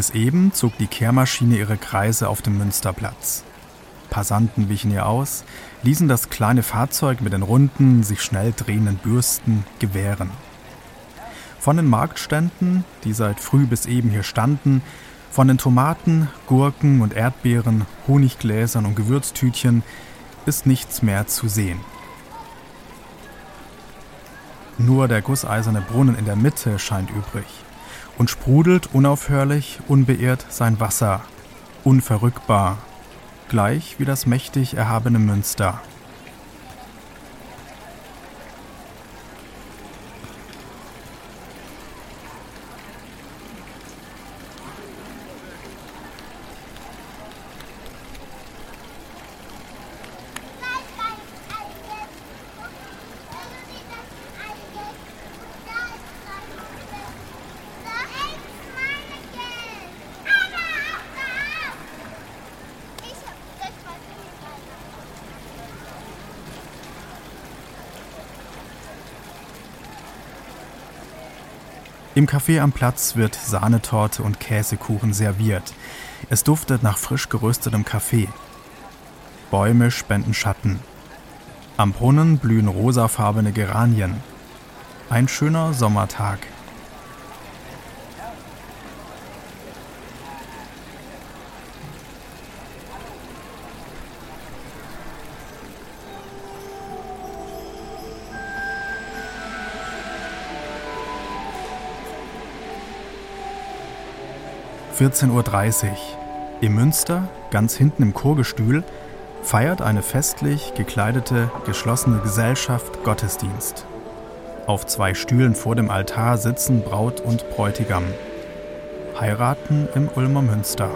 Bis eben zog die Kehrmaschine ihre Kreise auf dem Münsterplatz. Passanten wichen ihr aus, ließen das kleine Fahrzeug mit den runden, sich schnell drehenden Bürsten gewähren. Von den Marktständen, die seit früh bis eben hier standen, von den Tomaten, Gurken und Erdbeeren, Honiggläsern und Gewürztütchen ist nichts mehr zu sehen. Nur der gusseiserne Brunnen in der Mitte scheint übrig und sprudelt unaufhörlich, unbeirrt sein Wasser, unverrückbar, gleich wie das mächtig erhabene Münster. Im Café am Platz wird Sahnetorte und Käsekuchen serviert. Es duftet nach frisch geröstetem Kaffee. Bäume spenden Schatten. Am Brunnen blühen rosafarbene Geranien. Ein schöner Sommertag. 14.30 Uhr. Im Münster, ganz hinten im Chorgestühl, feiert eine festlich gekleidete, geschlossene Gesellschaft Gottesdienst. Auf zwei Stühlen vor dem Altar sitzen Braut und Bräutigam. Heiraten im Ulmer Münster.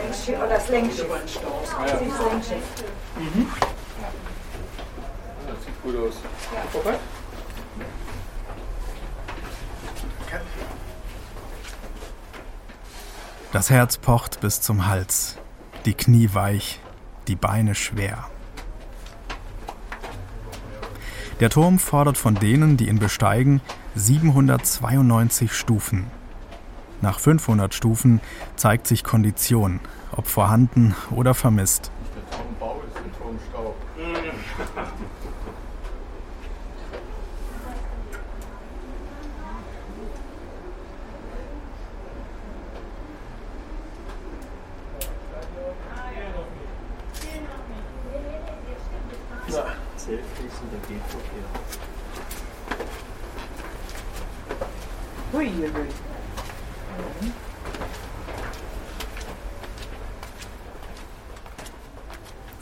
Längsschiff oder das Längsschiff. Ah, ja. Das Längsschiff. Mhm. Das sieht gut aus. Ja. Das Herz pocht bis zum Hals, die Knie weich, die Beine schwer. Der Turm fordert von denen, die ihn besteigen, 792 Stufen. Nach 500 Stufen zeigt sich Kondition, ob vorhanden oder vermisst. Der Turmbau ist ein Turmstau.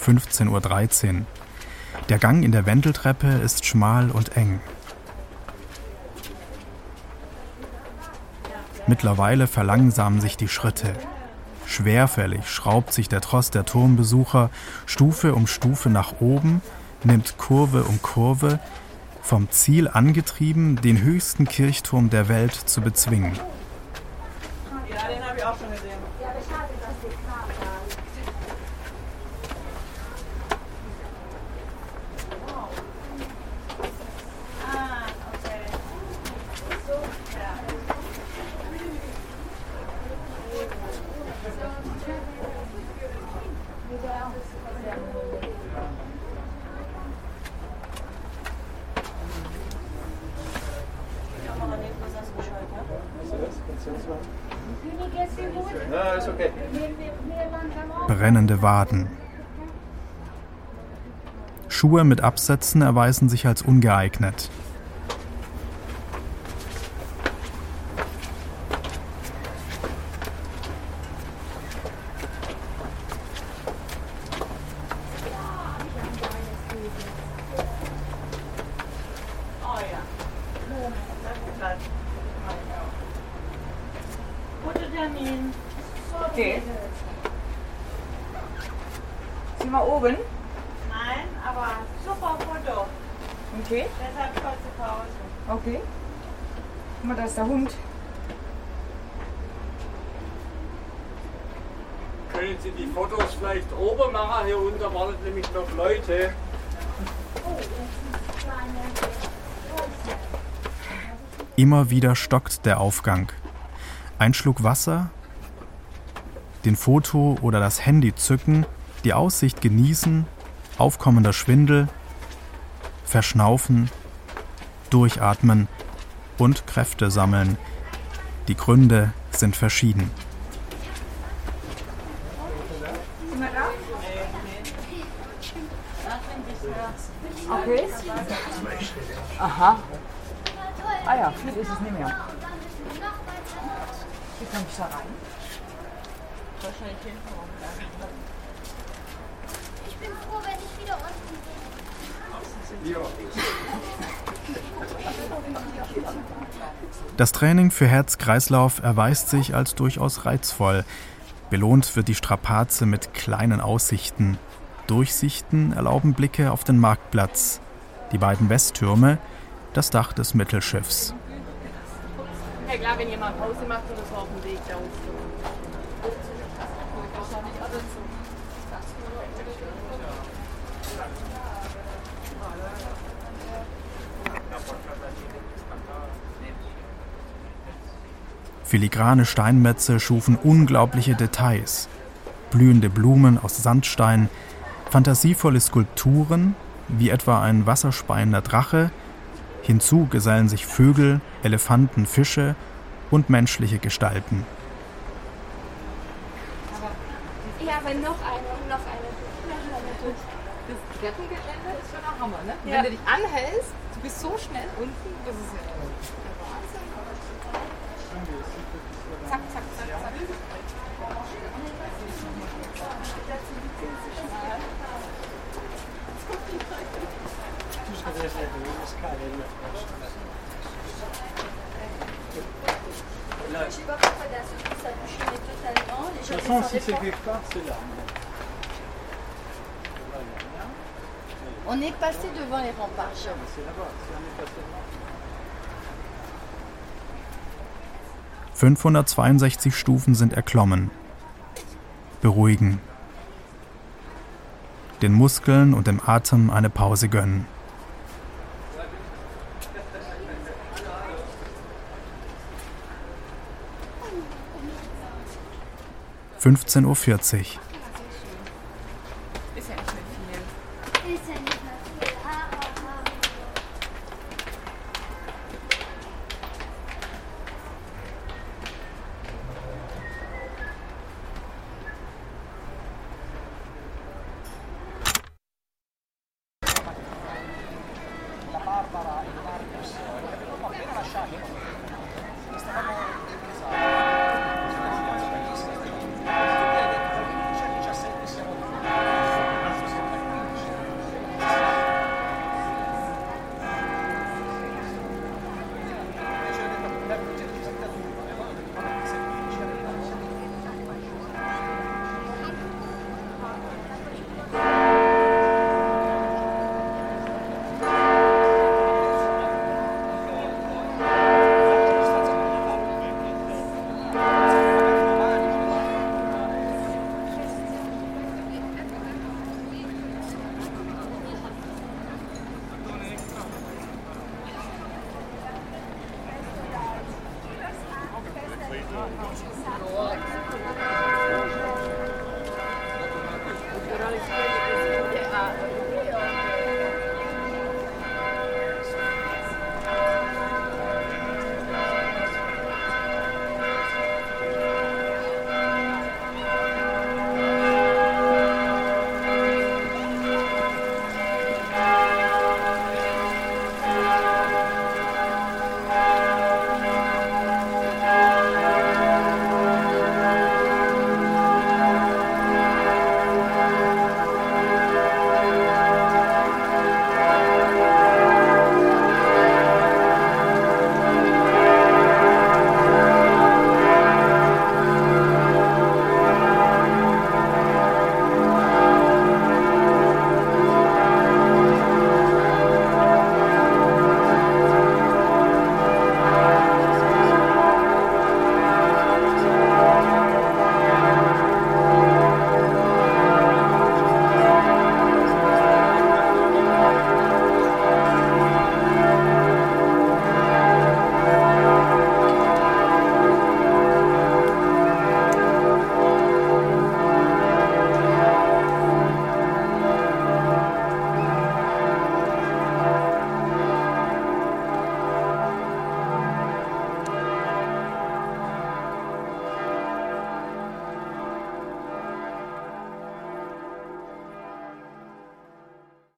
15.13 Uhr. Der Gang in der Wendeltreppe ist schmal und eng. Mittlerweile verlangsamen sich die Schritte. Schwerfällig schraubt sich der Tross der Turmbesucher Stufe um Stufe nach oben, nimmt Kurve um Kurve, vom Ziel angetrieben, den höchsten Kirchturm der Welt zu bezwingen. Ja, den habe ich auch schon gesehen. Ah, okay. Na, ist okay. Brennende Waden. Schuhe mit Absätzen erweisen sich als ungeeignet. Oh ja. Termin. Okay. Sind wir oben? Nein, aber super Foto. Okay. Deshalb kurze Pause. Okay. Guck mal, da ist der Hund. Können Sie die Fotos vielleicht oben machen? Hier unten wartet nämlich noch Leute. Immer wieder stockt der Aufgang. Ein Schluck Wasser, den Foto oder das Handy zücken, die Aussicht genießen, aufkommender Schwindel, verschnaufen, durchatmen und Kräfte sammeln. Die Gründe sind verschieden. Okay. Aha. Ah ja, viel ist es nicht mehr. Wie komme ich da rein? Wahrscheinlich hinten rum. Ich bin froh, wenn ich wieder unten Das Training für Herz-Kreislauf erweist sich als durchaus reizvoll. Belohnt wird die Strapaze mit kleinen Aussichten. Durchsichten erlauben Blicke auf den Marktplatz, die beiden Westtürme, das Dach des Mittelschiffs. Ja klar, wenn jemand Pause macht oder so auf dem Weg da hoch. Filigrane Steinmetze schufen unglaubliche Details. Blühende Blumen aus Sandstein, fantasievolle Skulpturen, wie etwa ein wasserspeiender Drache. Hinzu gesellen sich Vögel, Elefanten, Fische und menschliche Gestalten. Ja, aber noch eine und noch eine. Das Treppengelände ist schon ein Hammer, ne? Ja. Wenn du dich anhältst, du bist so schnell unten, das ist ja Wahnsinn. 5 hectares, c'est là. On est passé devant les remparts. C'est là-bas, c'est on est 562 Stufen sind erklommen. Beruhigen. Den Muskeln und dem Atem eine Pause gönnen. Fünfzehn Uhr.